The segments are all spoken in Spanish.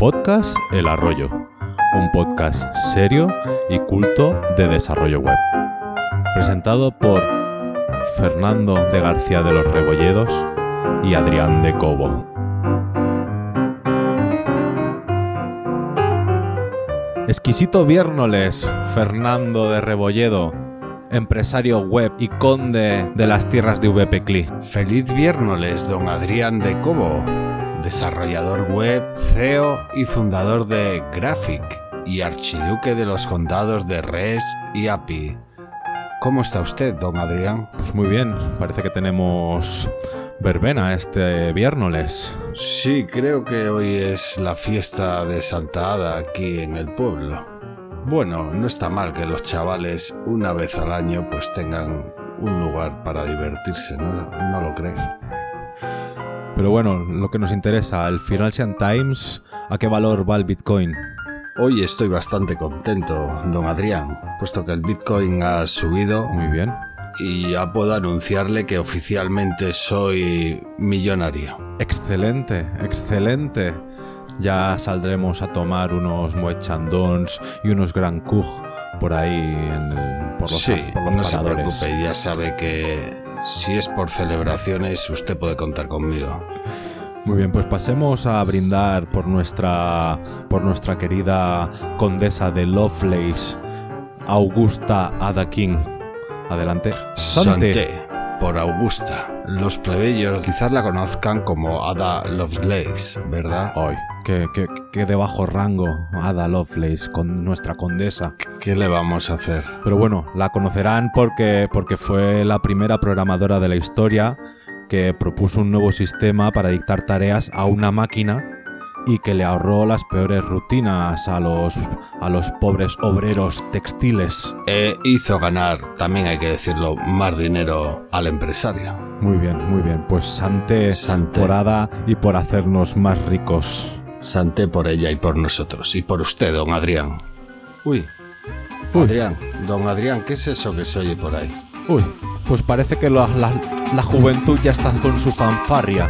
Podcast El Arroyo, un podcast serio y culto de desarrollo web. Presentado por Fernando de García de los Rebolledos y Adrián de Cobo. Exquisito Viernoles, Fernando de Rebolledo, empresario web y conde de las tierras de VPCLI. Feliz viernes, don Adrián de Cobo, desarrollador web, CEO y fundador de Graphic y archiduque de los condados de REST y API. ¿Cómo está usted, don Adrián? Pues muy bien, parece que tenemos verbena este viernes. Sí, creo que hoy es la fiesta de Santa Ada aquí en el pueblo. Bueno, no está mal que los chavales una vez al año pues tengan un lugar para divertirse, ¿no, ¿No lo creen? Pero bueno, lo que nos interesa, el Financial Times, ¿a qué valor va el Bitcoin? Hoy estoy bastante contento, don Adrián, puesto que el Bitcoin ha subido. Muy bien. Y ya puedo anunciarle que oficialmente soy millonario. Excelente, excelente. Ya saldremos a tomar unos Moet y unos Grand Cook por ahí en el, por los, sí, por los no se preocupe, ya sabe que si es por celebraciones usted puede contar conmigo. Muy bien, pues pasemos a brindar por nuestra por nuestra querida condesa de Lovelace, Augusta Ada King. Adelante. Sante, por Augusta. Los plebeyos quizás la conozcan como Ada Lovelace, ¿verdad? Ay, qué, qué- qué de bajo rango, Ada Lovelace, con nuestra condesa. ¿Qué le vamos a hacer? Pero bueno, la conocerán porque, porque fue la primera programadora de la historia que propuso un nuevo sistema para dictar tareas a una máquina y que le ahorró las peores rutinas a los, a los pobres obreros textiles. E hizo ganar, también hay que decirlo, más dinero al empresario. Muy bien, muy bien. Pues Sante, Sante. por Ada y por hacernos más ricos. Santé por ella y por nosotros. Y por usted, don Adrián. Uy. Uy. Adrián, don Adrián, ¿qué es eso que se oye por ahí? Uy, pues parece que la, la- la juventud ya está con su fanfarria.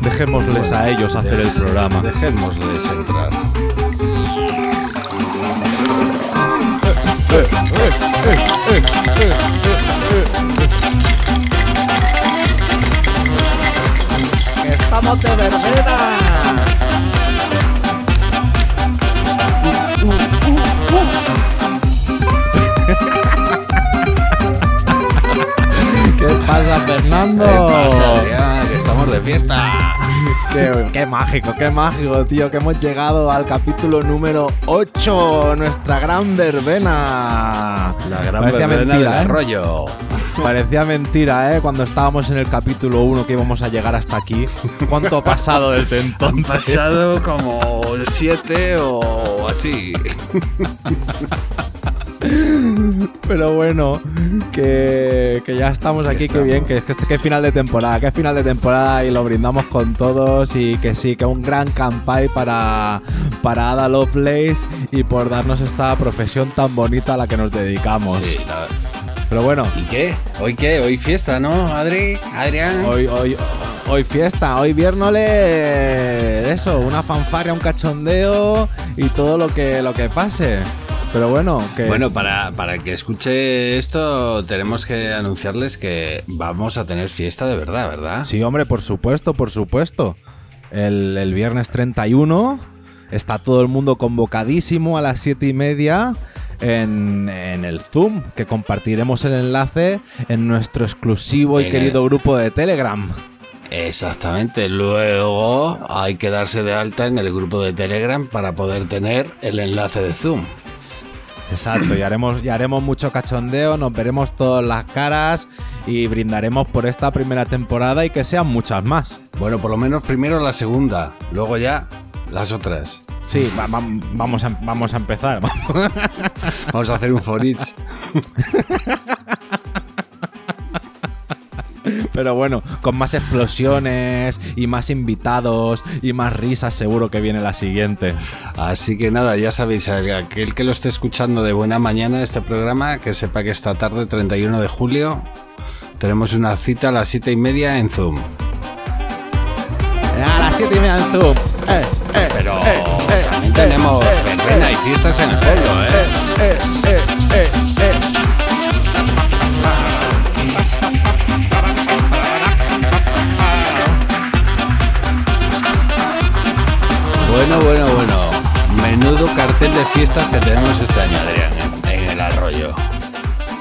Dejémosles a ellos hacer el programa. Dejémosles entrar. ¡Estamos de verbena! ¿Qué pasa, Fernando? Adrián? Que estamos de fiesta. Qué, qué mágico, qué mágico, tío, que hemos llegado al capítulo número 8, nuestra gran verbena. La gran Parecía verbena mentira, del ¿eh? arroyo. Parecía mentira, ¿eh? Cuando estábamos en el capítulo 1 que íbamos a llegar hasta aquí. ¿Cuánto ha pasado desde Han entonces? pasado como siete o así. Pero bueno, que, que ya estamos aquí, que bien, que es que este que final de temporada, que final de temporada y lo brindamos con todos y que sí, que un gran campay para, para Ada Lovelace y por darnos esta profesión tan bonita a la que nos dedicamos. Sí, la- Pero bueno, ¿Y qué? ¿Hoy qué? Hoy fiesta, ¿no, Adri? Adrián. hoy, hoy, hoy fiesta, hoy viernes, eso, una fanfarria, un cachondeo y todo lo que, lo que pase. Pero bueno, que... Bueno, para, para que escuche esto, tenemos que anunciarles que vamos a tener fiesta de verdad, ¿verdad? Sí, hombre, por supuesto, por supuesto. El, el viernes 31 está todo el mundo convocadísimo a las 7 y media en, en el Zoom, que compartiremos el enlace en nuestro exclusivo y En querido grupo de Telegram. Exactamente. Luego hay que darse de alta en el grupo de Telegram para poder tener el enlace de Zoom. Exacto, y haremos, y haremos mucho cachondeo, nos veremos todas las caras y brindaremos por esta primera temporada y que sean muchas más. Bueno, por lo menos primero la segunda, luego ya las otras. Sí, va- va- vamos, a, vamos a empezar. Vamos a hacer un for each. Pero bueno, con más explosiones y más invitados y más risas seguro que viene la siguiente. Así que nada, ya sabéis, aquel que lo esté escuchando de buena mañana este programa, que sepa que esta tarde, 31 de julio, tenemos una cita a las 7 y media en Zoom. A las 7 y media en Zoom. Eh, eh, Pero eh, eh, también tenemos verbena y fiestas en el pueblo, ¿eh? Bueno, bueno, bueno. Menudo cartel de fiestas que tenemos este año, Adrián, en, en el arroyo.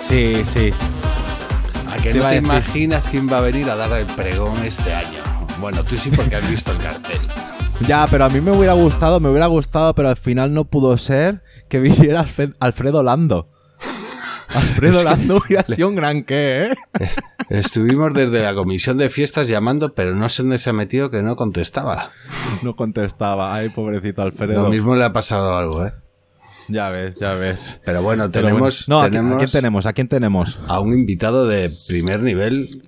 Sí, sí. ¿A que Te no te imaginas quién va a venir a dar el pregón este año? Bueno, tú sí porque has visto el cartel. Ya, pero a mí me hubiera gustado, me hubiera gustado, pero al final no pudo ser que viniera Alfred- Alfredo Lando. Alfredo Lando hubiera sido un gran qué, ¿eh? Estuvimos desde la comisión de fiestas llamando, pero no sé dónde se ha metido que no contestaba. No contestaba. Ay, pobrecito Alfredo. Lo mismo le ha pasado algo, ¿eh? Ya ves, ya ves. Pero bueno, Pero tenemos, bueno. No, ¿a qui- tenemos ¿a quién tenemos? ¿A quién tenemos? a un invitado de primer nivel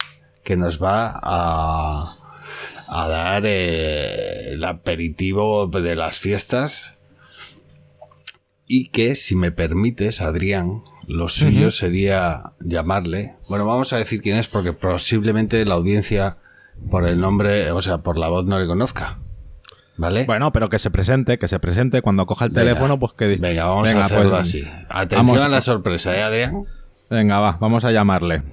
que nos va a, a dar eh, el aperitivo de las fiestas y que, si me permites, Adrián, lo suyo sería llamarle. Bueno, vamos a decir quién es porque posiblemente la audiencia por el nombre, o sea, por la voz no le conozca. ¿Vale? Bueno, pero que se presente, que se presente. Cuando coja el Venga. teléfono, pues que Venga, vamos Venga, a hacerlo pues, así. Atención vamos- a la sorpresa, ¿eh, Adrián? Venga, va, vamos a llamarle.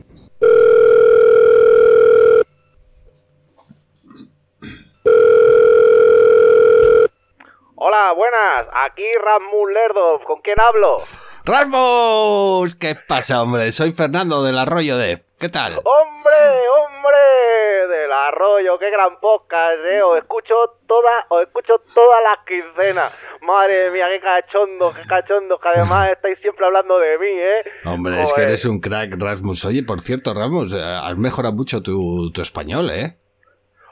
Hola, buenas. Aquí Rasmus Lerdov. ¿Con quién hablo? ¡Rasmus! ¿Qué pasa, hombre? Soy Fernando del Arroyo de... ¿Qué tal? ¡Hombre, hombre! Del arroyo, qué gran podcast, eh. Os escucho toda, os escucho todas las quincenas. Madre mía, qué cachondo, qué cachondo, que además estáis siempre hablando de mí, eh. Hombre, es que eres un crack, Rasmus. Oye, por cierto, Rasmus, eh, has mejorado mucho tu, tu español, ¿eh?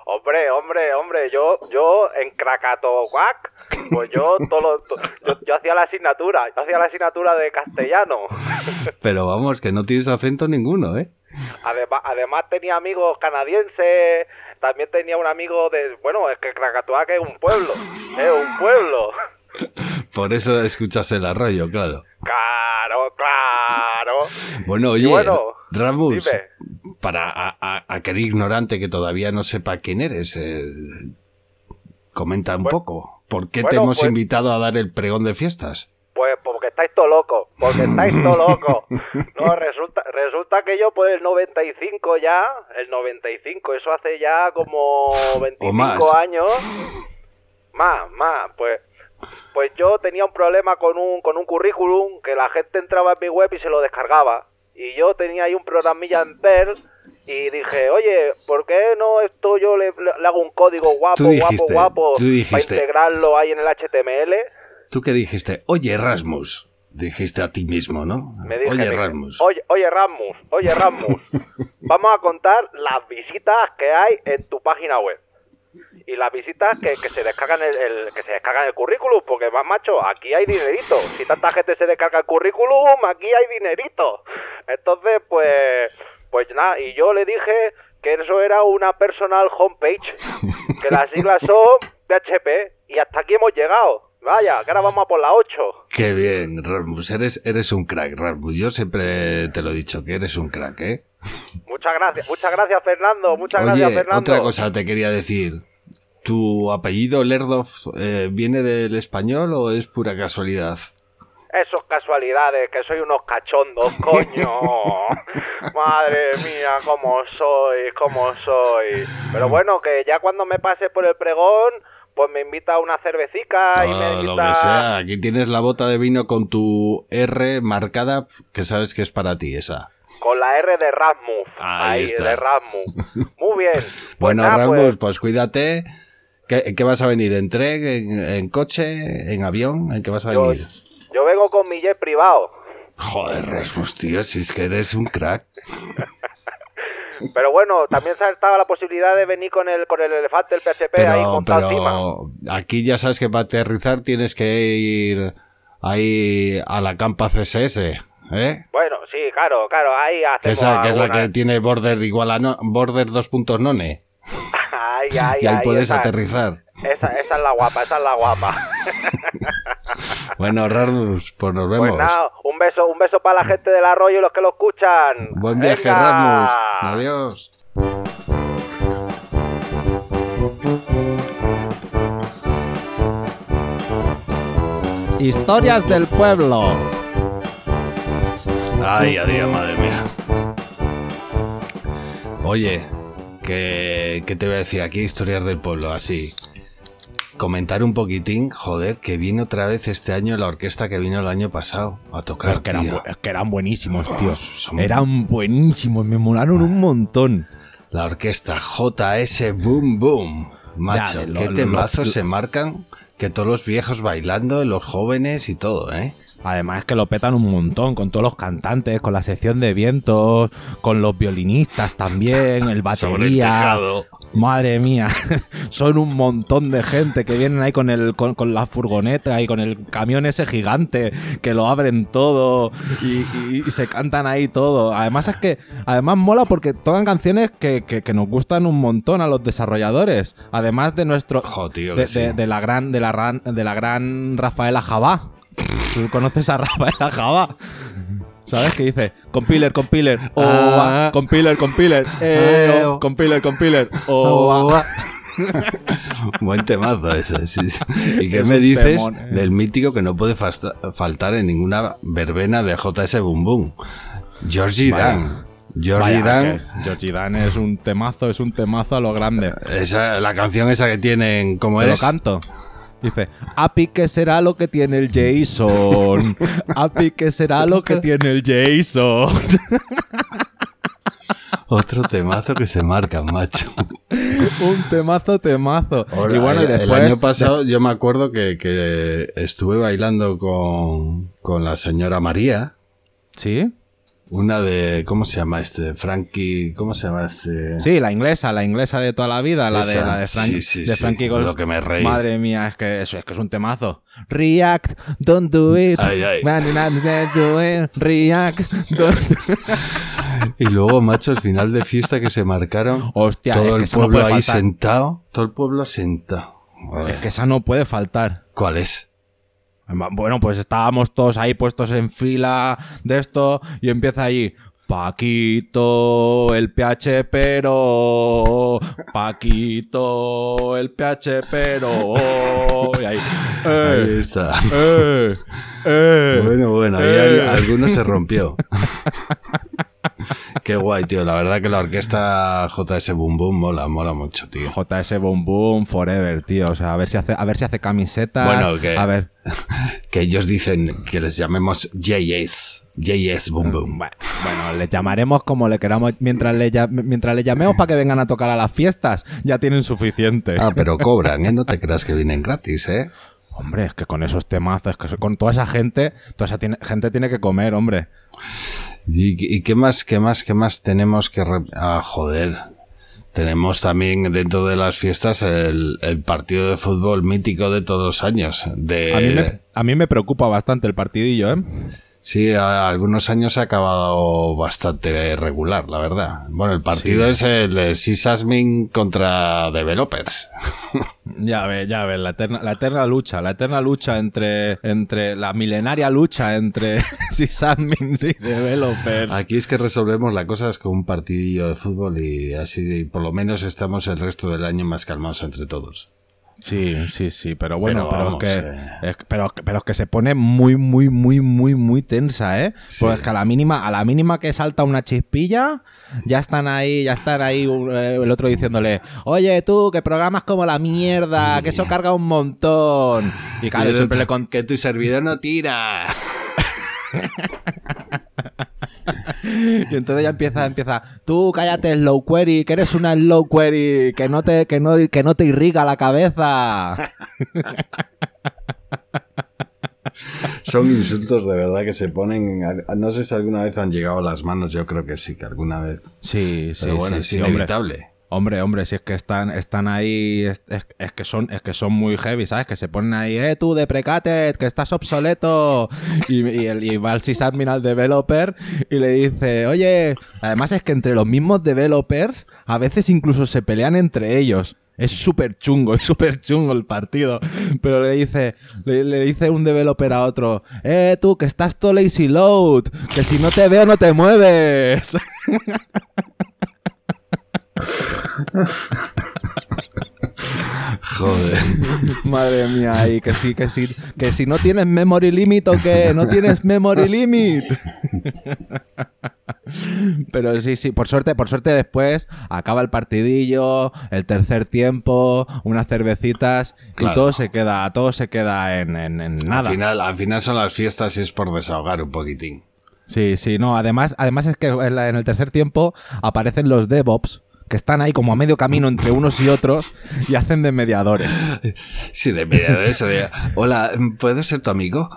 Hombre, hombre, hombre, yo, yo en Krakatoac, pues yo todo lo- to- yo, yo hacía la asignatura, yo hacía la asignatura de castellano. Pero vamos, que no tienes acento ninguno, ¿eh? Además, además tenía amigos canadienses, también tenía un amigo de... Bueno, es que Krakatoa que es un pueblo, es un pueblo. Por eso escuchas el arroyo, claro. Claro, claro. Bueno, oye, bueno, dime. para a- a- aquel ignorante que todavía no sepa quién eres, eh, comenta un Bueno, poco. ¿Por qué te hemos pues- invitado a dar el pregón de fiestas? Pues porque estáis todo locos, porque estáis todo locos. No, resulta, resulta que yo pues el 95 ya, el 95, eso hace ya como 25 más. años. Más, más, pues pues yo tenía un problema con un con un currículum que la gente entraba en mi web y se lo descargaba. Y yo tenía ahí un programilla en Perl y dije, oye, ¿por qué no esto yo le, le hago un código guapo, dijiste, guapo, guapo para integrarlo ahí en el HTML? Tú que dijiste, oye, Rasmus, dijiste a ti mismo, ¿no? Me dije, oye, me- Rasmus. Oye, oye, Rasmus, oye, Rasmus. vamos a contar las visitas que hay en tu página web. Y las visitas que, que se descargan el, el- que se descargan el currículum, porque más macho, aquí hay dinerito. Si tanta gente se descarga el currículum, aquí hay dinerito. Entonces, pues, pues nada, y yo le dije que eso era una personal homepage, que las siglas son PHP, y hasta aquí hemos llegado. Vaya, que ahora vamos a por la 8. Qué bien, Rasmus, eres, eres un crack, Rasmus. Yo siempre te lo he dicho, que eres un crack, ¿eh? Muchas gracias, muchas gracias Fernando, muchas Oye, gracias Fernando. otra cosa te quería decir. ¿Tu apellido Lerdov eh, viene del español o es pura casualidad? Esos casualidades, que soy unos cachondos, coño. Madre mía, cómo soy, cómo soy. Pero bueno, que ya cuando me pase por el pregón, pues me invita a una cervecica y me Ah, lo invita... que sea, aquí tienes la bota de vino con tu R marcada, que sabes que es para ti esa. Con la R de Rasmus. Ahí Ahí, está. de Rasmus. Muy bien. Pues Bueno, nada, Rasmus, pues, pues, cuídate. ¿Qué, en qué vas a venir? ¿En tren, en, en coche, en avión? ¿En qué vas a venir? yo vengo con mi jet privado. Joder, Rasmus, tío, si es que eres un crack. Pero bueno, también se ha estado la posibilidad de venir con el, con el elefante, el ahí Pero, montado encima. aquí ya sabes que para aterrizar tienes que ir ahí a la campa CSS, ¿eh? Bueno, sí, claro, claro, ahí hacemos esa, que es la que tiene border igual a no- border 2.none. Ay, ay, Y ahí ay, puedes esa, aterrizar. Esa, esa es la guapa, esa es la guapa. Bueno, Rasmus, pues nos vemos. Pues nada, un beso, un beso para la gente del arroyo y los que lo escuchan. Buen viaje, Venga. Rasmus. Adiós. Historias del pueblo. Ay, Adrián, madre mía. Oye, ¿qué, ¿qué te voy a decir aquí? Historias del pueblo, así. Comentar un poquitín, joder, que vino otra vez este año la orquesta que vino el año pasado a tocar. Es que, eran, tío. bu- es que eran buenísimos, tío. son- Eran buenísimos, me molaron un montón. La orquesta JS Boom Boom. Macho, lo- qué lo- temazos lo- se marcan. Que todos los viejos bailando, los jóvenes y todo, ¿eh? Además es que lo petan un montón con todos los cantantes, con la sección de vientos, con los violinistas también, el batería. Madre mía, son un montón de gente que vienen ahí con el con, con la furgoneta y con el camión ese gigante que lo abren todo y, y- y se cantan ahí todo. Además es que además mola porque tocan canciones que, que- que nos gustan un montón a los desarrolladores. Además de nuestro Jo, tío, de, sí. la gran de la, ran- de la gran Rafaela Jabá. ¿Tú conoces a Rafaela Jabá? ¿Sabes qué dice? Compiler, compiler, oh, Ah. ah, compiler, compiler, eh, oh, oh. compiler, compiler, oh, ah. Buen temazo ese, sí. ¿Y qué Es me dices temón, eh. del mítico que no puede faltar en ninguna verbena de JS Boom Boom? Georgie Vaya. Dan. Georgie Vaya, Dan. es que Georgie Dan es un temazo, es un temazo a lo grande. Esa, la canción esa que tienen, ¿cómo Te lo es? canto. Dice, Api, ¿qué será lo que tiene el Jason? Api, ¿qué será lo que tiene el Jason? Otro temazo que se marca, macho. un temazo, temazo. Ahora, y bueno, y el, año pasado yo me acuerdo que, que estuve bailando con, con la señora María. ¿Sí? Una de, ¿cómo se llama este? Frankie, ¿cómo se llama este? Sí, la inglesa, la inglesa de toda la vida, la de, la de, Frank- sí, sí, de sí, Frankie Goes- lo que me reí. Madre mía, es que eso es que es un temazo. React, don't do it. Ay, ay. Man, do it. React, don't do it. Y luego, macho, al final de fiesta que se marcaron, Hostia, todo es que el no pueblo ahí faltar. sentado, todo el pueblo sentado. Es que esa no puede faltar. ¿Cuál es? Bueno, pues estábamos todos ahí puestos en fila de esto y empieza ahí. Paquito, el PH pero. Paquito, el PH pero. Y ahí. Ahí ¡Eh! está. ¡Eh! ¡Eh! Bueno, bueno, ahí al- alguno se rompió. Qué guay, tío. La verdad que la orquesta JS Boom Boom mola, mola mucho, tío. JS Boom Boom Forever, tío. O sea, a ver si hace, a ver si hace camisetas. Bueno, que- A ver. Que ellos dicen que les llamemos JS. JS Boom Boom. Bueno, bueno, les llamaremos como le queramos mientras le, mientras le llamemos para que vengan a tocar a las fiestas. Ya tienen suficiente. Ah, pero cobran, ¿eh? No te creas que vienen gratis, ¿eh? Hombre, es que con esos temazos, es que con toda esa gente, toda esa gente tiene que comer, hombre. ¿Y, qué más, qué más, qué más tenemos que... Ah, joder. Tenemos también dentro de las fiestas el, el partido de fútbol mítico de todos los años. De, A mí, me, a mí me preocupa bastante el partidillo, ¿eh? Sí, a- algunos años ha acabado bastante regular, la verdad. Bueno, el partido es el de Sysasmin contra Developers. Ya ves, ya ves, la eterna, la eterna lucha, la eterna lucha entre, entre la milenaria lucha entre sysadmins y developers. Aquí es que resolvemos las cosas con un partidillo de fútbol y así por lo menos estamos el resto del año más calmados entre todos. Sí, sí, sí, pero bueno, Pero pero, vamos, es que, eh. es pero, pero es que se pone muy, muy, muy, muy, muy tensa, ¿eh? Sí. Pues que a la mínima, a la mínima que salta una chispilla, ya están ahí, ya están ahí eh, el otro diciéndole, oye tú, que programas como la mierda, que eso carga un montón. Y claro, Y siempre le con Que tu servidor no tira. Y entonces ya empieza, empieza, tú cállate slow query, que eres una slow query, que no te, que no, que no te irriga la cabeza. Son insultos de verdad que se ponen. No sé si alguna vez han llegado a las manos, yo creo que sí, que alguna vez. Sí, sí, Pero bueno, sí, es sí, hombre. Hombre, si es que están, están ahí, es, que son, es que son muy heavy, ¿sabes? Que se ponen ahí, eh, tú de Precated, que estás obsoleto. Y, y, el- y va el sysadmin al developer y le dice, oye, además es que entre los mismos developers a veces incluso se pelean entre ellos. Es súper chungo, es súper chungo el partido. Pero le dice, le, le dice un developer a otro, eh, tú, que estás todo lazy load, que si no te veo no te mueves. Joder. Madre mía, y que sí, que sí, que si no tienes memory limit o qué, no tienes memory limit. Pero sí, sí, por suerte, por suerte después acaba el partidillo, el tercer tiempo, unas cervecitas Claro. y todo se queda, todo se queda en, en- en nada. Al final, al final son las fiestas y es por desahogar un poquitín. Sí, sí, no, además, además es que en, la- en el tercer tiempo aparecen los DevOps que están ahí como a medio camino entre unos y otros y hacen de mediadores. Sí, de media de eso. De, Hola, ¿puedo ser tu amigo?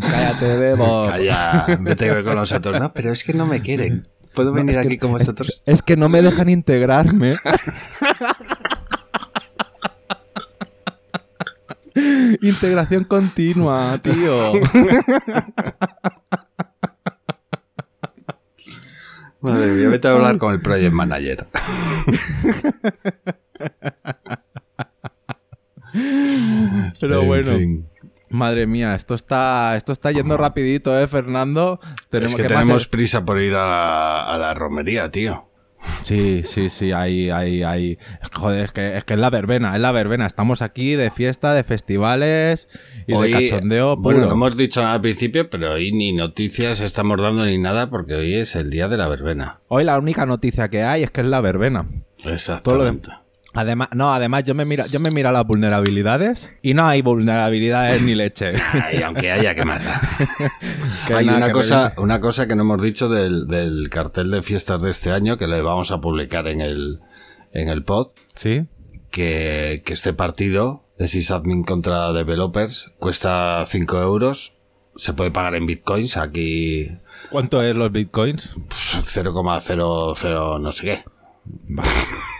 Cállate, DevOps. Calla, vete con los otros. No, pero es que no me quieren. ¿Puedo No, venir es que- aquí con es- vosotros? Es, que no me dejan integrarme. Integración continua, tío. Madre mía, vete a hablar con el project manager. Pero En bueno, fin. madre mía, esto está, esto está yendo rapidito, ¿eh, Fernando? Es que ¿qué más tenemos es? prisa por ir a la romería, tío. Sí, sí, sí, ahí, ahí, ahí. Joder, es que, es que es la verbena, es la verbena. Estamos aquí de fiesta, de festivales y Hoy, de cachondeo Bueno, puro. no hemos dicho nada al principio, pero hoy ni noticias estamos dando ni nada porque hoy es el día de la verbena. Hoy la única noticia que hay es que es la verbena. Exactamente. Además, no, además yo me mira, yo me miro las vulnerabilidades y no hay vulnerabilidades ni leche. Aunque haya que más Hay una que cosa, me- una cosa que no hemos dicho del, del cartel de fiestas de este año que le vamos a publicar en el, en el pod, Sí. que, que este partido de sysadmin contra developers cuesta 5 euros. Se puede pagar en bitcoins, aquí ¿Cuánto es los bitcoins? pues, 0,00 no sé qué.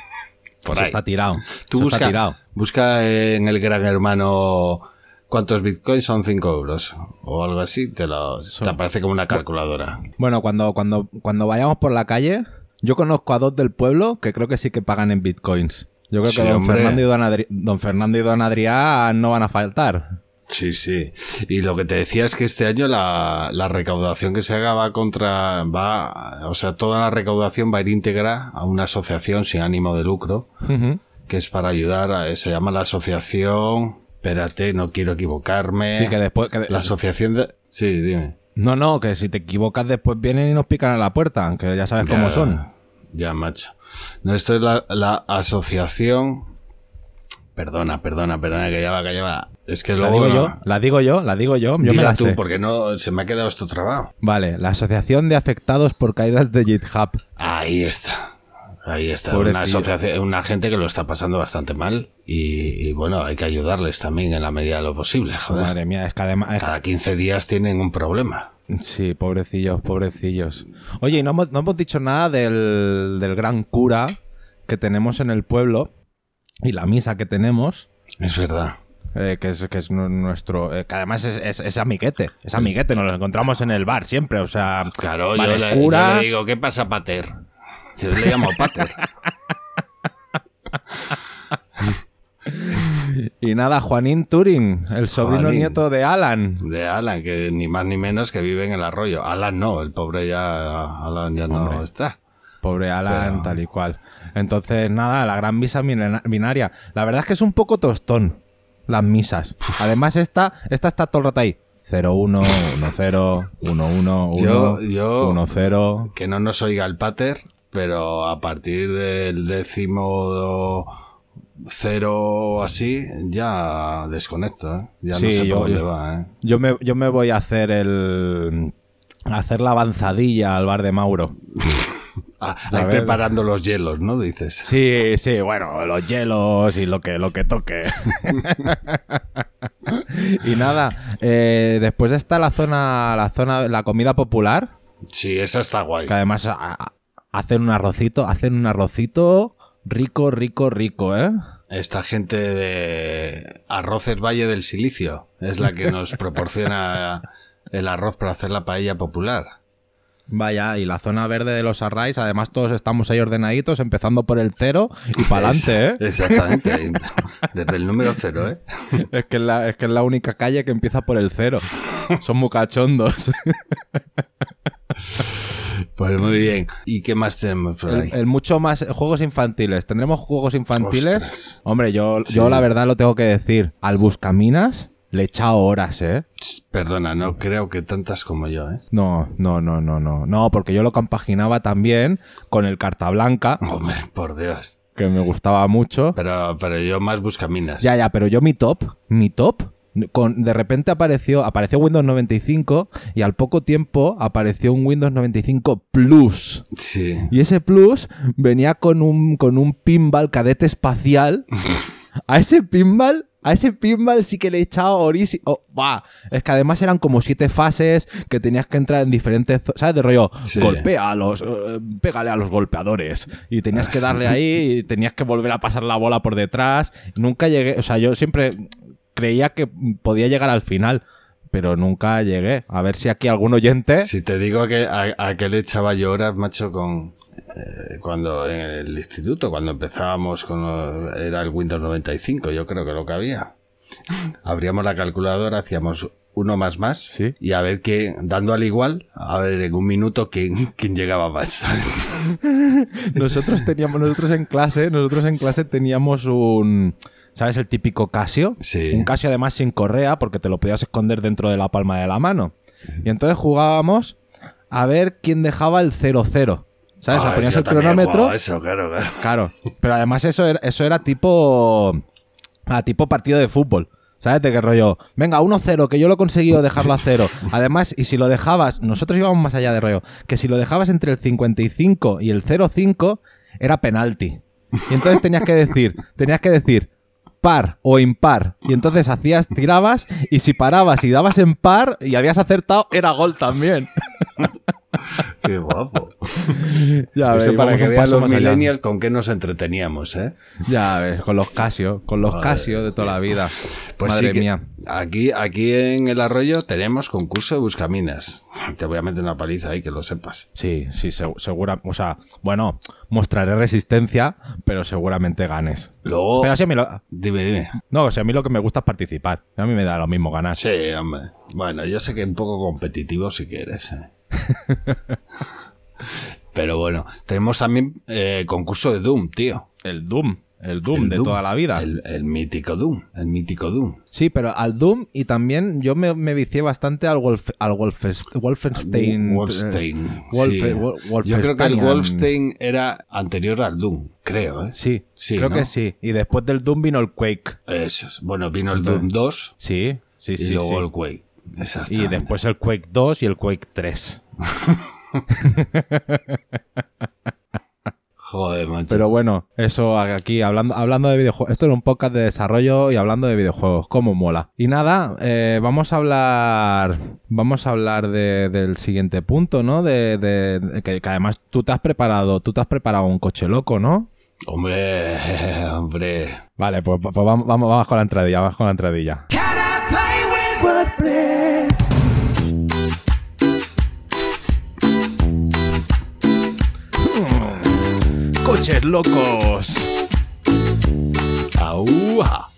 Por Eso ahí. está tirado. Tú Eso busca, está tirado. busca en el gran hermano cuántos bitcoins son 5 euros o algo así, te, lo, te aparece como una calculadora. Bueno, cuando, cuando, cuando vayamos por la calle, yo conozco a dos del pueblo que creo que sí que pagan en bitcoins. Yo creo Sí, que don. Fernando, y don, Adri- don Fernando y don Adrián no van a faltar. Sí, sí. Y lo que te decía es que este año la, la recaudación que se haga va contra, va, o sea, toda la recaudación va a ir íntegra a una asociación sin ánimo de lucro, que es para ayudar, a- se llama la asociación, espérate, no quiero equivocarme. Sí, que después... que de- La asociación de, sí, dime. No, no, que si te equivocas después vienen y nos pican a la puerta, que ya sabes cómo son. Ya, macho. No, esto es la, la asociación. Perdona, perdona, perdona, que ya va, que ya va. Es que La luego. digo no- yo, la digo yo, la digo yo, yo me la tú, sé. porque no se me ha quedado esto trabado. Vale, la Asociación de Afectados por Caídas de GitHub. Ahí está. Ahí está. Pobrecillo. Una asociación, una gente que lo está pasando bastante mal. Y, y, bueno, hay que ayudarles también en la medida de lo posible. Joder. Madre mía, es que además... es Cada 15 días tienen un problema. Sí, pobrecillos, pobrecillos. Oye, y no hemos, no hemos dicho nada del, del gran cura que tenemos en el pueblo y la misa que tenemos, Es verdad. Eh, que, es, que es nu- nuestro... eh, que además es, es, es amiguete, es amiguete, nos lo encontramos en el bar siempre, o sea... Claro, yo, le, yo le digo, ¿qué pasa, Pater? Yo le llamo Pater. Y nada, Juanín Turing, el sobrino Juanín. nieto de Alan. De Alan, que ni más ni menos que vive en el arroyo. Alan no, el pobre ya, Alan ya no está. Pobre Alan, Pero- tal y cual. Entonces, nada, la gran mina- binaria. La verdad es que es un poco tostón las misas. Además, esta, esta está todo el rato ahí. 0-1, 1-0, 1-1, Yo- 1, yo- 1-0. Que no nos oiga el Pater, pero a partir del décimo cero o así, ya desconecto, ¿eh? Ya Sí, no sé yo- por dónde yo- va, ¿eh? Yo me, yo me voy a hacer el. a hacer la avanzadilla al bar de Mauro. Ah, ahí preparando los hielos, ¿no? Dices. Sí, sí, bueno, los hielos y lo que, lo que toque. y nada, eh, después está la zona, la zona, la comida popular, Sí, esa está guay. que además a- a- hacen un arrocito, hacen un arrocito rico, rico, rico, ¿eh? Esta gente de Arroces Valle del Silicio es la que nos proporciona el arroz para hacer la paella popular. Vaya, y la zona verde de los arrais, además todos estamos ahí ordenaditos, empezando por el cero y para adelante, ¿eh? Exactamente. Desde el número cero, ¿eh? Es que, es la, es que es la única calle que empieza por el cero. Son muy cachondos. Pues muy bien. ¿Y qué más tenemos por ahí? El, el mucho más juegos infantiles. ¿Tendremos juegos infantiles? Ostras. Hombre, yo, Sí. yo la verdad lo tengo que decir. Al Buscaminas le he echado horas, ¿eh? Perdona, no creo que tantas como yo, ¿eh? No, no, no, no, no. No, porque yo lo compaginaba también con el Carta Blanca, Hombre, por Dios. que me gustaba mucho. Pero, pero yo más buscaminas. Ya, ya, pero yo mi top, mi top, con, de repente apareció, apareció Windows 95 y al poco tiempo apareció un Windows 95 Plus. Sí. Y ese Plus venía con un, con un pinball cadete espacial. A ese pinball, a ese pinball sí que le he echado oris. oh. Es que además eran como siete fases que tenías que entrar en diferentes. ¿Sabes? De rollo, Sí. golpea a los. eh, pégale a los golpeadores. Y tenías que darle ahí y tenías que volver a pasar la bola por detrás. Nunca llegué. O sea, yo siempre creía que podía llegar al final. Pero nunca llegué. A ver si aquí algún oyente. Si te digo que a, a que le echaba yo horas, macho, con. Eh, cuando en el instituto, cuando empezábamos con. era el Windows 95, yo creo que lo que había. Abríamos la calculadora, hacíamos uno más más. Sí. Y a ver qué. Dando al igual, a ver en un minuto quién, quién llegaba más. Nosotros teníamos, nosotros en clase, nosotros en clase teníamos un, ¿sabes? El típico Casio. Sí. Un Casio además sin correa porque te lo podías esconder dentro de la palma de la mano. Y entonces jugábamos a ver quién dejaba el 0-0. ¿Sabes? Ah, Ponías el cronómetro. Eso, claro, claro. Claro. Pero además eso era, eso era tipo. A tipo partido de fútbol. ¿Sabes? De qué rollo. Venga, 1-0, que yo lo he conseguido dejarlo a cero. Además, y si lo dejabas, nosotros íbamos más allá de rollo, que si lo dejabas entre el 55 y el 0-5, era penalti. Y entonces tenías que decir, tenías que decir par o impar. Y entonces hacías, tirabas, y si parabas y dabas en par y habías acertado, era gol también. Qué guapo. Ya Eso ves, para que vean los allá. millennials con qué nos entreteníamos, ¿eh? Ya ves, con los Casio, con los Casio de toda la vida. Pues Madre sí mía. Aquí, aquí en el arroyo tenemos concurso de buscaminas. Te voy a meter una paliza ahí, que lo sepas. Sí, sí, seg- segura. O sea, bueno, mostraré resistencia, pero seguramente ganes. Luego, Pero si a mí lo, dime, dime. no, o sea, a mí lo que me gusta es participar. A mí me da lo mismo ganar. Sí, hombre. Bueno, yo sé que un poco competitivo si quieres. ¿eh? Pero bueno, tenemos también eh, concurso de Doom, tío. El Doom, el Doom El de Doom, toda la vida. El, el mítico Doom, el mítico Doom. Sí, pero al Doom y también yo me, me vicié bastante al, Wolf, al Wolfes- Wolfenstein. Wolfenstein. eh, sí. Yo creo que el Wolfensteinian. Wolfenstein era anterior al Doom, creo, ¿eh? Sí, Sí, creo ¿no? que sí. Y después del Doom vino el Quake. Eso es. Bueno, vino el Doom 2 Sí, sí, y sí. luego sí. el Quake. Y después el Quake 2 y el Quake 3. Joder, macho. Pero bueno, eso aquí, hablando, hablando de videojuegos. Esto era un podcast de desarrollo y hablando de videojuegos. ¿Cómo mola? Y nada, eh, vamos a hablar. Vamos a hablar de- del siguiente punto, ¿no? De, de- de que, que además tú te has preparado. Tú te has preparado un coche loco, ¿no? Hombre, hombre. Vale, pues, pues vamos, vamos, vamos con la entradilla, vamos con la entradilla. ¡Coches locos! ¡Aúa!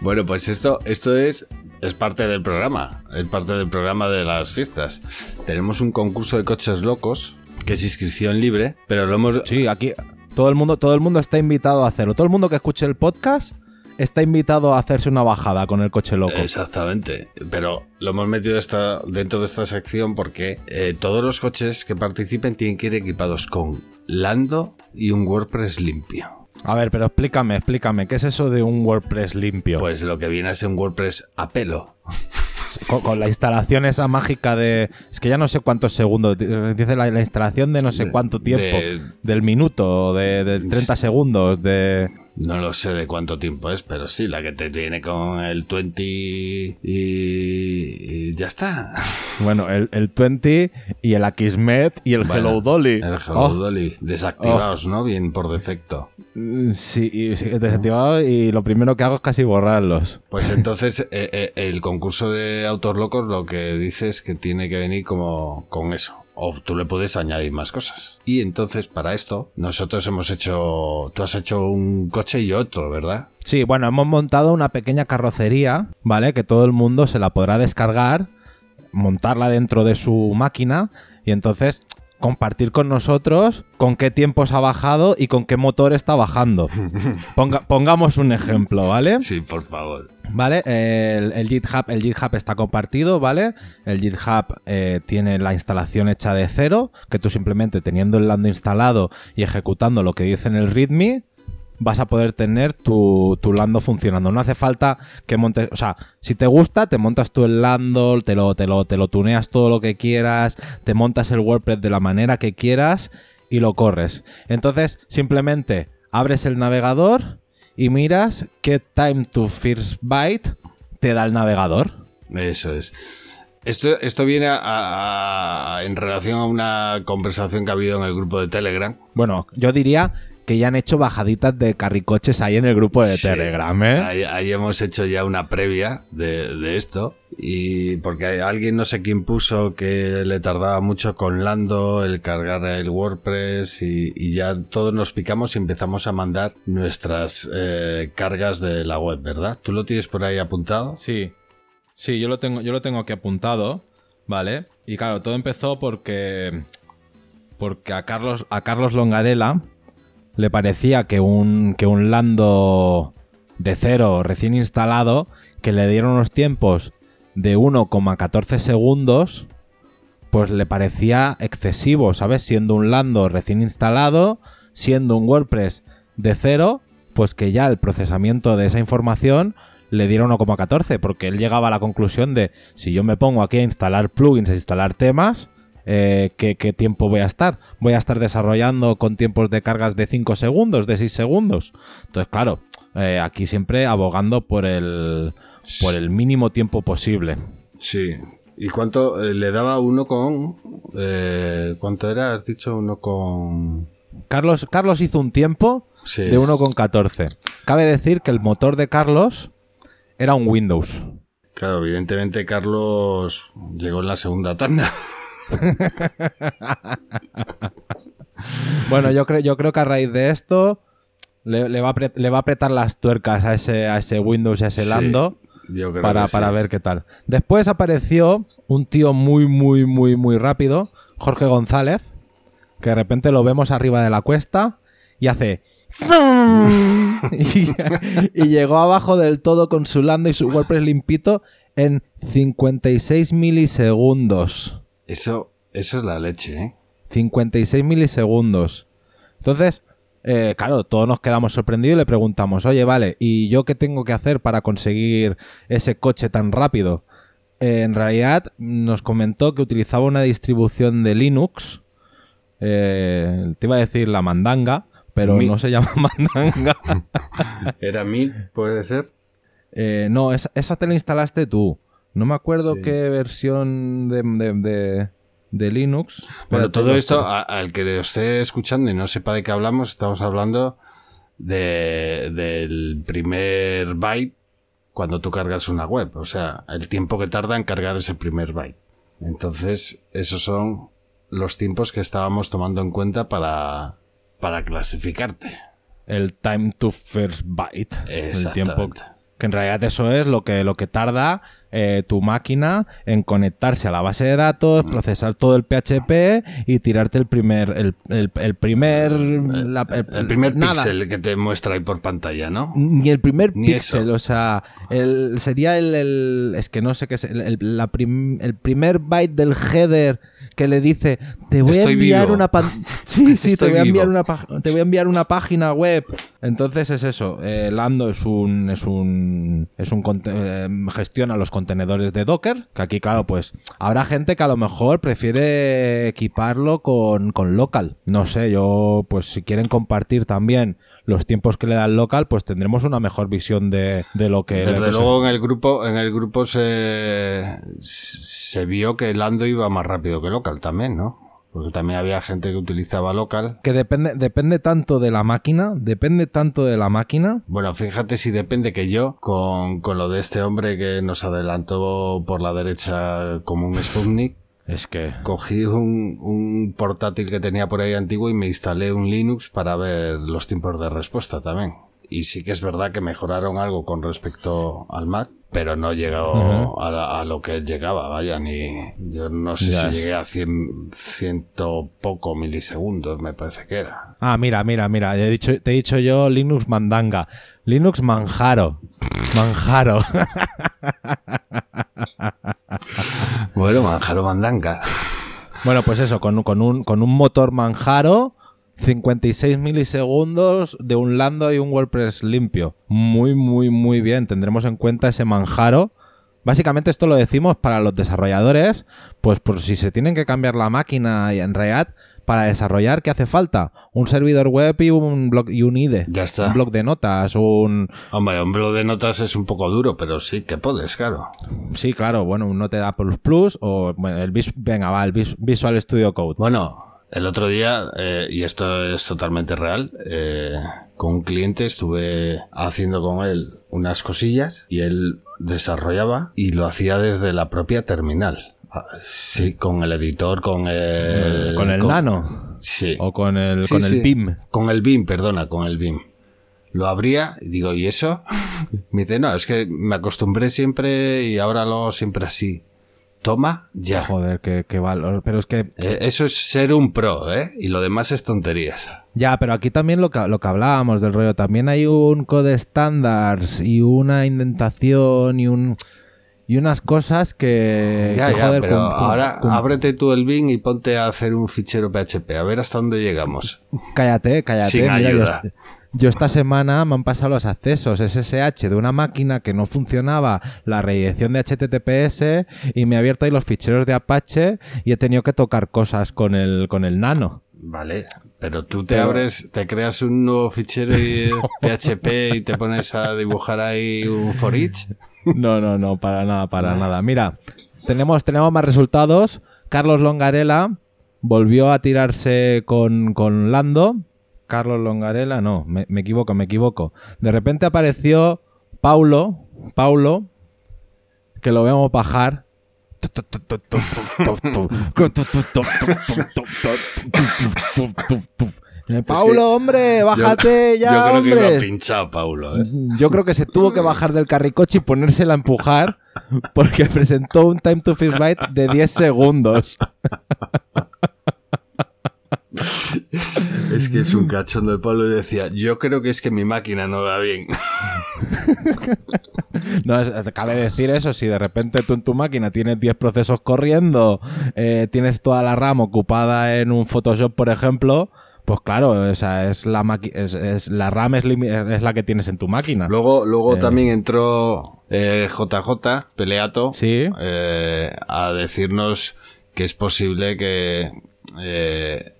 Bueno, pues esto, esto es, es parte del programa. Es parte del programa de las fiestas. Tenemos un concurso de coches locos, que es inscripción libre, pero lo hemos... Sí, aquí todo el mundo, todo el mundo está invitado a hacerlo. Todo el mundo que escuche el podcast está invitado a hacerse una bajada con el coche loco. Exactamente, pero lo hemos metido esta, dentro de esta sección porque eh, todos los coches que participen tienen que ir equipados con Lando y un WordPress limpio. A ver, pero explícame, explícame, ¿qué es eso de un WordPress limpio? Pues lo que viene a ser un WordPress a pelo. con, con la instalación esa mágica de... Es que ya no sé cuántos segundos. Dice la, la instalación de no sé cuánto tiempo. de- del minuto, de, de 30 segundos, de... No lo sé de cuánto tiempo es, pero sí, la que te viene con el 20 y, y ya está. Bueno, el, el 20 y el Akismet y el Bueno, Hello Dolly. El Hello Oh, Dolly. Desactivados, ¿no? Bien por defecto. mm, sí, sí, desactivado y lo primero que hago es casi borrarlos. Pues entonces eh, eh, el concurso de autos locos lo que dice es que tiene que venir como con eso. O tú le puedes añadir más cosas. Y entonces para esto nosotros hemos hecho... Tú has hecho un coche y otro, ¿verdad? Sí, bueno, hemos montado una pequeña carrocería, ¿vale? Que todo el mundo se la podrá descargar montarla dentro de su máquina y entonces compartir con nosotros con qué tiempos ha bajado y con qué motor está bajando. Ponga- pongamos un ejemplo, ¿vale? Sí, por favor. ¿Vale? El, el GitHub, el GitHub está compartido, ¿vale? El GitHub eh, tiene la instalación hecha de cero, que tú simplemente teniendo el Lando instalado y ejecutando lo que dice en el README, vas a poder tener tu, tu Lando funcionando. No hace falta que montes, o sea, si te gusta, te montas tú el Lando, te lo, te lo, te lo tuneas todo lo que quieras, te montas el WordPress de la manera que quieras y lo corres. Entonces, simplemente abres el navegador y miras qué time to first byte te da el navegador. Eso es. Esto, esto viene a- a- en relación a una conversación que ha habido en el grupo de Telegram. Bueno, yo diría que ya han hecho bajaditas de carricoches ahí en el grupo de Sí. Telegram, ¿eh? Ahí, ahí hemos hecho ya una previa de, de esto. Y porque alguien no sé quién puso que le tardaba mucho con Lando el cargar el WordPress y, y ya todos nos picamos y empezamos a mandar nuestras eh, cargas de la web, ¿verdad? ¿Tú lo tienes por ahí apuntado? Sí. Sí, yo lo tengo, yo lo tengo aquí apuntado, ¿vale? Y claro, todo empezó porque. Porque a Carlos, a Carlos Longarela le parecía que un, que un Lando de cero recién instalado, que le dieron unos tiempos de 1,14 segundos, pues le parecía excesivo, ¿sabes? Siendo un Lando recién instalado, siendo un WordPress de cero, pues que ya el procesamiento de esa información le diera 1,14, porque él llegaba a la conclusión de si yo me pongo aquí a instalar plugins, a instalar temas, eh, ¿qué, qué tiempo voy a estar? Voy a estar desarrollando con tiempos de cargas de 5 segundos, de 6 segundos. Entonces, claro, eh, aquí siempre abogando por el, por el mínimo tiempo posible. Sí. ¿Y cuánto eh, le daba uno con... eh, ¿Cuánto era? Has dicho uno con... Carlos, Carlos hizo un tiempo Sí. de 1,14. Cabe decir que el motor de Carlos era un Windows. Claro, evidentemente Carlos llegó en la segunda tanda. Bueno, yo creo, yo creo que a raíz de esto le, le va, a apre- le va a apretar las tuercas a ese, a ese Windows y a ese Sí, Lando sí. para ver qué tal. Después apareció un tío muy, muy, muy, muy rápido, Jorge González, que de repente lo vemos arriba de la cuesta y hace... y, y llegó abajo del todo con su Lando y su WordPress limpito en 56 milisegundos. Eso, eso es la leche, ¿eh? 56 milisegundos. Entonces, eh, claro, todos nos quedamos sorprendidos y le preguntamos, oye, vale, ¿y yo qué tengo que hacer para conseguir ese coche tan rápido? Eh, en realidad nos comentó que utilizaba una distribución de Linux, eh, te iba a decir la mandanga, pero Mi- no se llama mandanga. ¿Era mí? ¿Puede ser? No, esa, esa te la instalaste tú. No me acuerdo Sí. qué versión de, de- de- de Linux. Bueno, todo esto, a- al que lo esté escuchando y no sepa de qué hablamos, estamos hablando de, del primer byte cuando tú cargas una web. O sea, el tiempo que tarda en cargar ese primer byte. Entonces, esos son los tiempos que estábamos tomando en cuenta para, para clasificarte. el time to first byte. El tiempo que en realidad eso es lo que, lo que tarda eh, tu máquina en conectarse a la base de datos, procesar todo el PHP y tirarte el primer el, el- el primer la- El primer nada. píxel que te muestra ahí por pantalla, ¿no? Ni el primer Ni píxel, eso. o sea, el, sería el, Es que no sé qué es. El, el- la prim- el primer byte del header que le dice: Te voy Estoy a enviar vivo. una. pan- Sí, sí, te voy, a enviar una te voy a enviar una página web. Entonces es eso. eh, Lando es un. Es un. Es un. eh, gestiona los contenedores de Docker. Que aquí, claro, pues habrá gente que a lo mejor prefiere equiparlo con, con local. No sé, yo, pues si quieren compartir también los tiempos que le da el local, pues tendremos una mejor visión de, de lo que. Desde se- luego en el grupo, en el grupo se, se vio que Lando iba más rápido que local también, ¿no? Porque también había gente que utilizaba local. que depende, depende tanto de la máquina, depende tanto de la máquina. Bueno, fíjate si depende que yo, con, con lo de este hombre que nos adelantó por la derecha como un Sputnik, Es que. cogí un, un portátil que tenía por ahí antiguo y me instalé un Linux para ver los tiempos de respuesta también. Y sí que es verdad que mejoraron algo con respecto al Mac, pero no llegó a, la- a lo que llegaba, vaya, ni yo no sé Ya. si llegué a 100, ciento poco milisegundos, me parece que era. Ah, mira, mira, mira. Te he dicho, te he dicho yo Linux Mandanga. Linux Manjaro. Manjaro. Bueno, Manjaro Mandanga. bueno, pues eso, con, con, un, con un motor Manjaro, 56 milisegundos de un Lando y un WordPress limpio. Muy, muy, muy bien. Tendremos en cuenta ese Manjaro. Básicamente esto lo decimos para los desarrolladores, pues por si se tienen que cambiar la máquina y en React para desarrollar, ¿qué hace falta? Un servidor web y un blog y un IDE. Ya está. Un blog de notas, un... Hombre, un blog de notas es un poco duro, pero sí que puedes, claro. Sí, claro, bueno, un Notepad++ Plus o bueno, el venga, va, el Vis- Visual Studio Code. Bueno, el otro día, eh, y esto es totalmente real, eh, con un cliente estuve haciendo con él unas cosillas y él desarrollaba y lo hacía desde la propia terminal. Ah, Sí, con el editor, con el... con el Nano Sí. o con el Sí, con sí. el BIM. Con el BIM, perdona, con el BIM. Lo abría y digo, ¿y eso? Me dice, no, es que me acostumbré siempre y ahora lo hago siempre así. Toma, ya. Joder, qué, qué valor. Pero es que Eh, Eso es ser un pro, ¿eh? Y lo demás es tonterías. Ya, pero aquí también lo que, lo que hablábamos del rollo, también hay un code standards y una indentación y un y unas cosas que, Ya, que, ya, joder, pero cum- cum- ahora cum- ábrete tú el Bing y ponte a hacer un fichero PHP, a ver hasta dónde llegamos. cállate, cállate. Sin Mira, yo, ayuda. est- yo esta semana me han pasado los accesos SSH de una máquina que no funcionaba la redirección de HTTPS y me ha abierto ahí los ficheros de Apache y he tenido que tocar cosas con el con el nano. Vale, pero tú te Pero- abres, te creas un nuevo fichero y PHP y te pones a dibujar ahí un for each. No, no, no, para nada, para nada. Mira, tenemos, tenemos más resultados. Carlos Longarela volvió a tirarse con, con Lando. Carlos Longarela, no, me, me equivoco, me equivoco. De repente apareció Paulo, Paulo, que lo vemos bajar. Paulo, hombre, bájate ya, Yo creo que hombre. iba pinchado, Paulo. ¿eh? Yo creo que se tuvo que bajar del carricoche y ponérsela a empujar porque presentó un time to byte de 10 segundos. Es que es un cachondo el Pablo y decía, yo creo que es que mi máquina no va bien. No, es- cabe decir eso, si de repente tú en tu máquina tienes 10 procesos corriendo, eh, tienes toda la RAM ocupada en un Photoshop, por ejemplo, pues claro, esa es la es, es- la RAM es, la que tienes en tu máquina. Luego, luego Eh. también entró eh, JJ, Peleato, Sí. eh, a decirnos que es posible que, eh,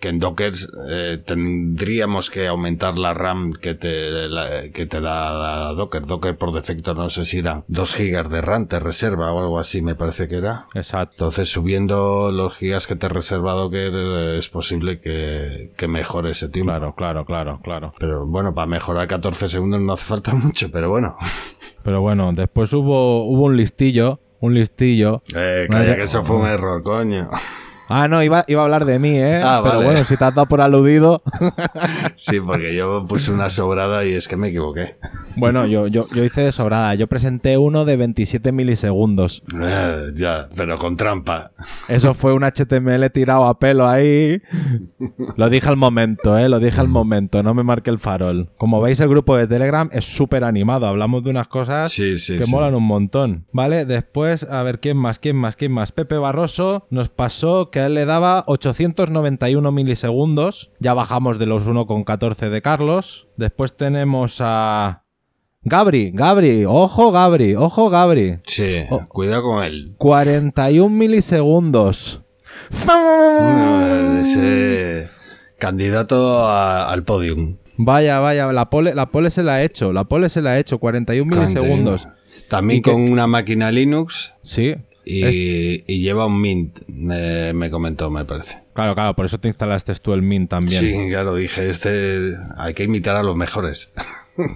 que en Docker eh, tendríamos que aumentar la RAM que te, la- que te da Docker. Docker por defecto no sé si eran 2 gigas de RAM te reserva o algo así me parece que era. Exacto. Entonces subiendo los gigas que te reserva Docker eh, es posible que, que mejore ese tiempo. Claro, claro, claro, claro. Pero bueno, para mejorar 14 segundos no hace falta mucho, pero bueno. Pero bueno, después hubo, hubo un listillo, un listillo. Eh, calla, que eso fue un error, coño. Ah, no, iba, iba a hablar de mí, ¿eh? Ah, Pero vale. bueno, si te has dado por aludido. Sí, porque yo puse una sobrada y es que me equivoqué. bueno, yo, yo, yo hice sobrada. Yo presenté uno de 27 milisegundos. Eh, ya, pero con trampa. Eso fue un HTML tirado a pelo ahí. Lo dije al momento, ¿eh? Lo dije al momento, no me marqué el farol. Como veis, el grupo de Telegram es súper animado. Hablamos de unas cosas Sí, sí, que sí. molan un montón. ¿Vale? Después, a ver, ¿quién más? ¿Quién más? ¿Quién más? Pepe Barroso nos pasó que a él le daba 891 milisegundos. Ya bajamos de los 1,14 de Carlos. Después tenemos a... Gabri, Gabri, ojo Gabri, ojo Gabri. Sí, Oh. cuidado con él. 41 milisegundos. Ese candidato a- al podium. Vaya, vaya, la pole, la pole se la ha hecho, la pole se la ha hecho, 41 milisegundos. También ¿Y qué- con una máquina Linux Sí. Y, lleva un Mint, me, me comentó, me parece. Claro, claro, por eso te instalaste tú el Mint también. Sí, claro, dije, este hay que imitar a los mejores.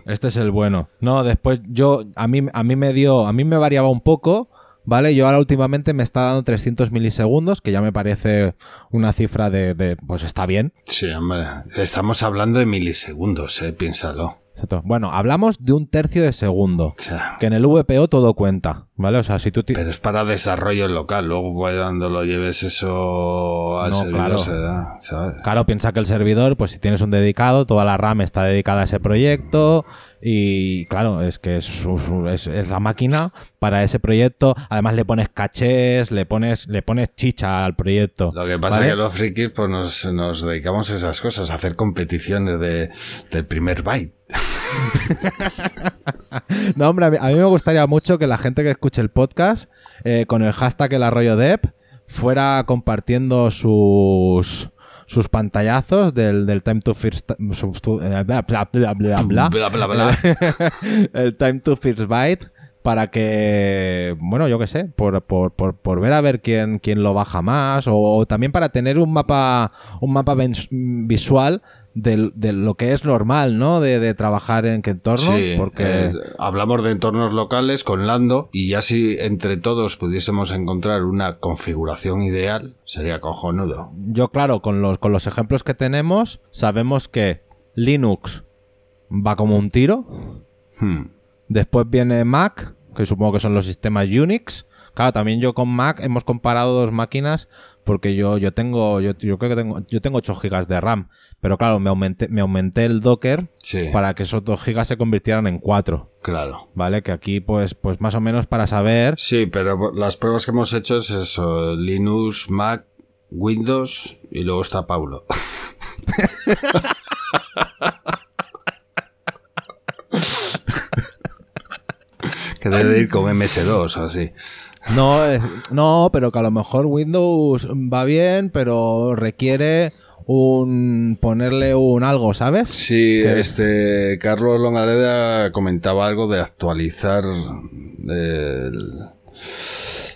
Este es el bueno. No, después yo, a mí, a mí me dio, a mí me variaba un poco, ¿vale? Yo ahora últimamente me está dando 300 milisegundos, que ya me parece una cifra de, de, pues está bien. Sí, hombre, estamos hablando de milisegundos, eh, piénsalo. Exacto. Bueno, hablamos de un tercio de segundo. Que en el VPO todo cuenta, ¿vale? O sea, si tú... pero es para desarrollo local. Luego cuando lo lleves eso al No, servidor claro. se da, ¿sabes? Claro, piensa que el servidor, pues si tienes un dedicado, toda la RAM está dedicada a ese proyecto y claro, es que es, es- es la máquina para ese proyecto. Además le pones cachés, le pones, le pones chicha al proyecto. Lo que pasa ¿vale? es que los frikis pues nos, nos dedicamos a esas cosas, a hacer competiciones de, del primer byte. No, hombre, a mí, a mí me gustaría mucho que la gente que escuche el podcast eh, con el hashtag el arroyo dep fuera compartiendo sus sus pantallazos del, del time to first su- su- bla bla bla bla bla, Bla, bla, bla. el time to first byte para que bueno yo qué sé por, por, por, por ver a ver quién, quién lo baja más o, también para tener un mapa un mapa visual de, lo que es normal no de, de trabajar en qué entorno Sí, porque eh, hablamos de entornos locales con Lando y ya si entre todos pudiésemos encontrar una configuración ideal, sería cojonudo. Yo, claro, con los, con los ejemplos que tenemos, sabemos que Linux va como un tiro. Hmm. Después viene Mac, que supongo que son los sistemas Unix. Claro, también yo con Mac hemos comparado dos máquinas porque yo, yo tengo, yo, yo creo que tengo, yo tengo 8 GB de RAM. Pero claro, me aumenté, me aumenté el Docker Sí, para que esos 2 GB se convirtieran en 4. claro. ¿Vale? Que aquí, pues, pues más o menos para saber. Sí, pero las pruebas que hemos hecho es eso, Linux, Mac, Windows y luego está Paulo. que debe de ir con MS2 o así. No, es- no, pero que a lo mejor Windows va bien, pero requiere un ponerle un algo, ¿sabes? Sí, este Carlos Longaleda comentaba algo de actualizar el...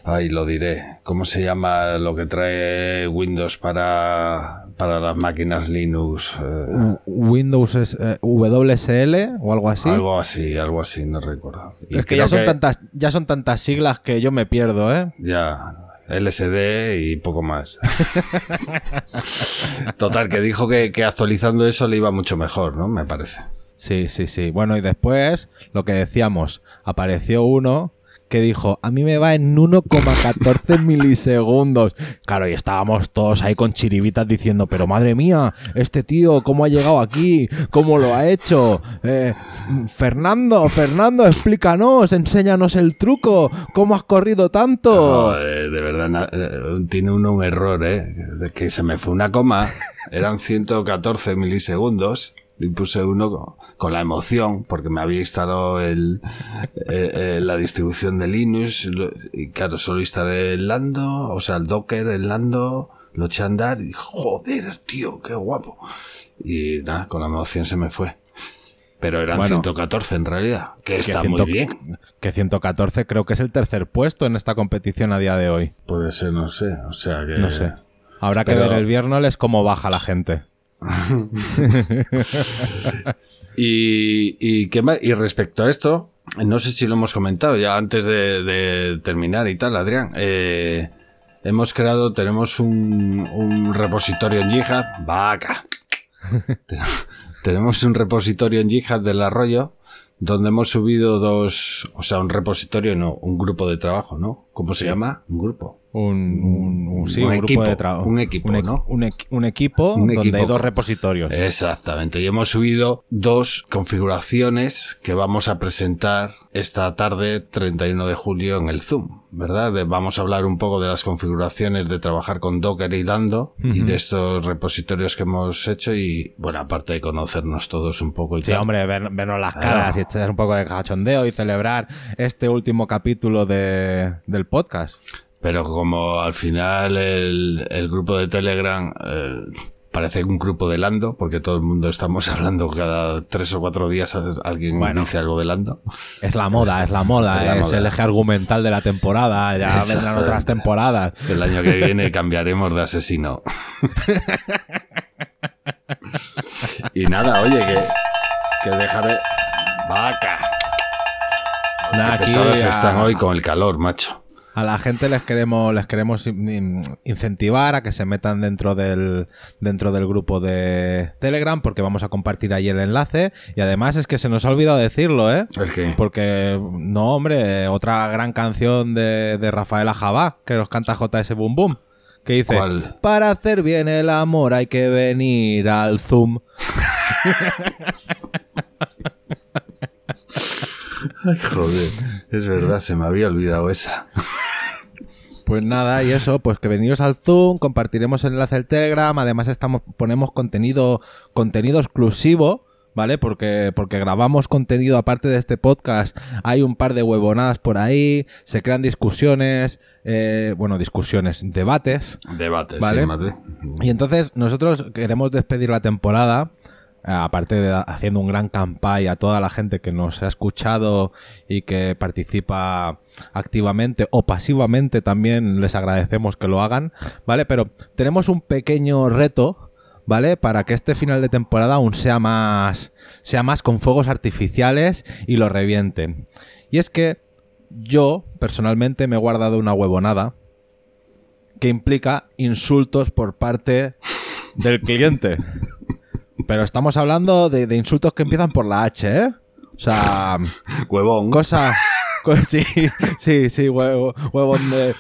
Ay, lo diré. ¿Cómo se llama lo que trae Windows para, para las máquinas Linux? Eh, Windows es, eh, WSL o algo así. Algo así, algo así, no recuerdo. Y es que ya son tantas, ya son tantas siglas que yo me pierdo, ¿eh? Ya, LSD y poco más. Total, que dijo que, que actualizando eso le iba mucho mejor, ¿no? Me parece. Sí, sí, sí. Bueno, y después, lo que decíamos, apareció uno que dijo, a mí me va en 1,14 milisegundos. Claro, y estábamos todos ahí con chiribitas diciendo, pero madre mía, este tío, ¿cómo ha llegado aquí? ¿Cómo lo ha hecho? Eh, Fernando, Fernando, explícanos, enséñanos el truco. ¿Cómo has corrido tanto? Joder, de verdad, eh, tiene uno un error, ¿eh? Que se me fue una coma, eran 114 milisegundos. Y puse uno con, con la emoción, porque me había instalado el, eh, eh, la distribución de Linux. lo- Y claro, solo instalé el Lando, o sea, el Docker, el Lando, lo eché a andar y joder, tío, qué guapo. Y nada, con la emoción se me fue. Pero eran Bueno. 114 en realidad, que Que está muy bien. Que 114 creo que es el tercer puesto en esta competición a día de hoy. Puede ser, no sé, o sea que... No sé. Habrá que ver el viernes cómo baja la gente. Y, y, ¿qué más? y respecto a esto, no sé si lo hemos comentado ya antes de, de terminar y tal, Adrián. eh, hemos creado, tenemos un, un repositorio en GitHub. Vaca. Te- tenemos un repositorio en GitHub del arroyo donde hemos subido dos, o sea, un repositorio, no, un grupo de trabajo, ¿no? ¿Cómo se llama? Un grupo. Un, un- un- sí, Un un, equipo, grupo de trabajo. un equipo, un, equipo donde equipo. hay dos repositorios. Exactamente. Y hemos subido dos configuraciones que vamos a presentar esta tarde, 31 de julio, en el Zoom, ¿verdad? De- vamos a hablar un poco de las configuraciones de trabajar con Docker y Lando y de estos repositorios que hemos hecho y, bueno, aparte de conocernos todos un poco y Sí, tal. hombre, ver- vernos las caras y echar un poco de cachondeo y celebrar este último capítulo de- del podcast. Pero como al final el, el grupo de Telegram eh, parece un grupo de Lando, porque todo el mundo estamos hablando cada tres o cuatro días alguien Bueno. dice algo de Lando. Es la moda, es la moda, Es la es moda. el eje argumental de la temporada. Ya vendrán otras temporadas. El año que viene cambiaremos de asesino. y nada, oye, que, que dejaré. Vaca. Nada, Qué a- están hoy con el calor, macho. A la gente les queremos, les queremos in- in- incentivar a que se metan dentro del, dentro del grupo de Telegram, porque vamos a compartir ahí el enlace. Y además es que se nos ha olvidado decirlo, ¿eh? ¿El qué? Porque, no, hombre, otra gran canción de, de Rafaela Jabá, que nos canta JS Boom Boom, que dice, ¿Cuál? para hacer bien el amor hay que venir al Zoom. Ay, joder. Es verdad, se me había olvidado esa. Pues nada, y eso, pues que veniros al Zoom, compartiremos el enlace del Telegram, además estamos, ponemos contenido, contenido exclusivo, ¿vale? Porque, porque grabamos contenido aparte de este podcast, hay un par de huevonadas por ahí, se crean discusiones, eh, bueno, discusiones, debates, Debate, Vale. sí, bien. y entonces nosotros queremos despedir la temporada, aparte de haciendo un gran campaña a toda la gente que nos ha escuchado y que participa activamente o pasivamente también les agradecemos que lo hagan, ¿vale? Pero tenemos un pequeño reto, ¿vale? Para que este final de temporada aún sea más sea más con fuegos artificiales y lo revienten. Y es que yo personalmente me he guardado una huevonada que implica insultos por parte del cliente. Pero estamos hablando de, de insultos que empiezan por la H, ¿eh? O sea, Huevón. cosa... co- sí, sí, sí, huevo, huevón de...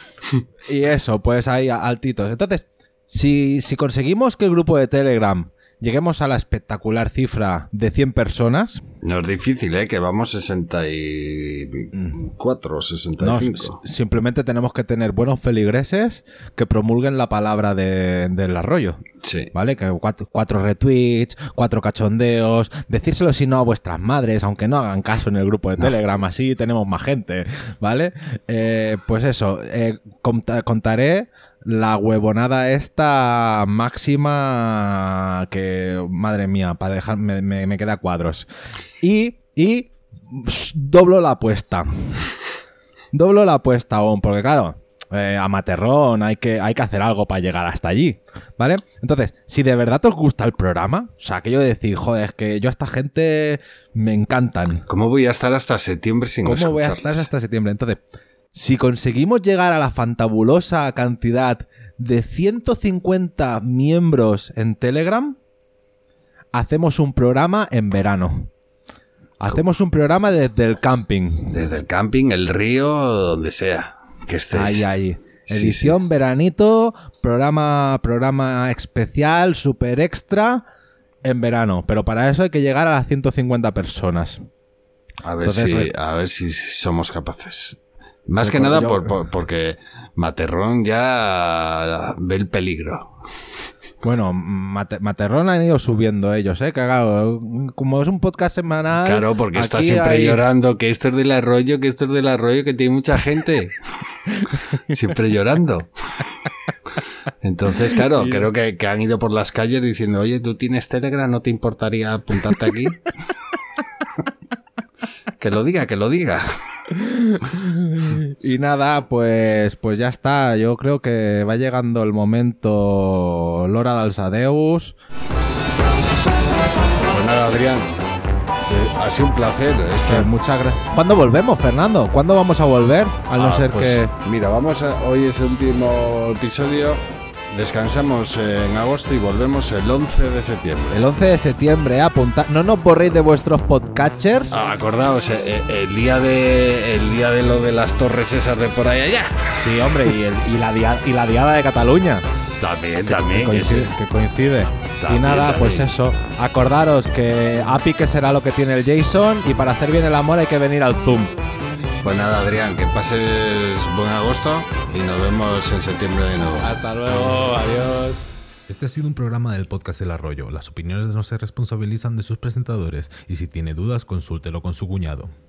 Y eso, pues ahí altitos. Entonces, si, si conseguimos que el grupo de Telegram lleguemos a la espectacular cifra de 100 personas, No es difícil, ¿eh? Que vamos 64, no, 65. s- simplemente tenemos que tener buenos feligreses que promulguen la palabra de- del arroyo. Sí. ¿Vale? Que cuatro, cuatro retweets, cuatro cachondeos, decírselo si no a vuestras madres, aunque no hagan caso en el grupo de Telegram, así tenemos más gente, ¿vale? Eh, pues eso, eh, conta- contaré la huevonada esta máxima que, madre mía, para dejar, me, me- me queda cuadros. Y, y pss, doblo la apuesta. Doblo la apuesta aún, porque claro, eh, a Materrón hay que, hay que hacer algo para llegar hasta allí, ¿vale? Entonces, si de verdad os gusta el programa, o sea, aquello de decir, joder, es que yo a esta gente me encantan. ¿Cómo voy a estar hasta septiembre sin ¿Cómo voy a estar hasta septiembre? Entonces, si conseguimos llegar a la fantabulosa cantidad de 150 miembros en Telegram, hacemos un programa en verano. Hacemos un programa desde el camping. Desde el camping, el río, donde sea. Que estéis. Ahí, ahí. Sí, Edición veranito, programa, programa especial, super extra en verano. Pero para eso hay que llegar a las 150 personas. A ver, Entonces, si, a ver si somos capaces. Más que nada yo- por, por- porque Materrón ya ve el peligro. Bueno, Mate- Materrón han ido subiendo ellos, ¿eh? Claro, como es un podcast semanal. Claro, porque está siempre hay- llorando que esto es del arroyo, que esto es del arroyo, que tiene mucha gente. siempre llorando. Entonces, claro, creo que, que han ido por las calles diciendo, oye, ¿tú tienes Telegram? ¿No te importaría apuntarte aquí? que lo diga, que lo diga. Y nada, pues, pues ya está. Yo creo que va llegando el momento Lora Dalsadeus. Pues nada, Adrián, eh, ha sido un placer. Esta, Que muchas gracias. ¿Cuándo volvemos, Fernando? ¿Cuándo vamos a volver? A no Ah, ser pues, que. Mira, vamos a, hoy es el último episodio. Descansamos en agosto y volvemos el 11 de septiembre. El 11 de septiembre, apunta. No nos borréis de vuestros podcatchers. Ah, acordaos, eh, eh, el día de el día de lo de las torres esas de por ahí allá. Sí, hombre, y, el- y la, dia- y la diada de Cataluña. También, que también. coincide. que coincide. y nada, también. pues eso. Acordaros que API que será lo que tiene el Jason y para hacer bien el amor hay que venir al Zoom. Pues nada, Adrián, que pases buen agosto y nos vemos en septiembre de nuevo. Hasta luego, adiós. Este ha sido un programa del podcast El Arroyo. Las opiniones no se responsabilizan de sus presentadores y si tiene dudas consúltelo con su cuñado.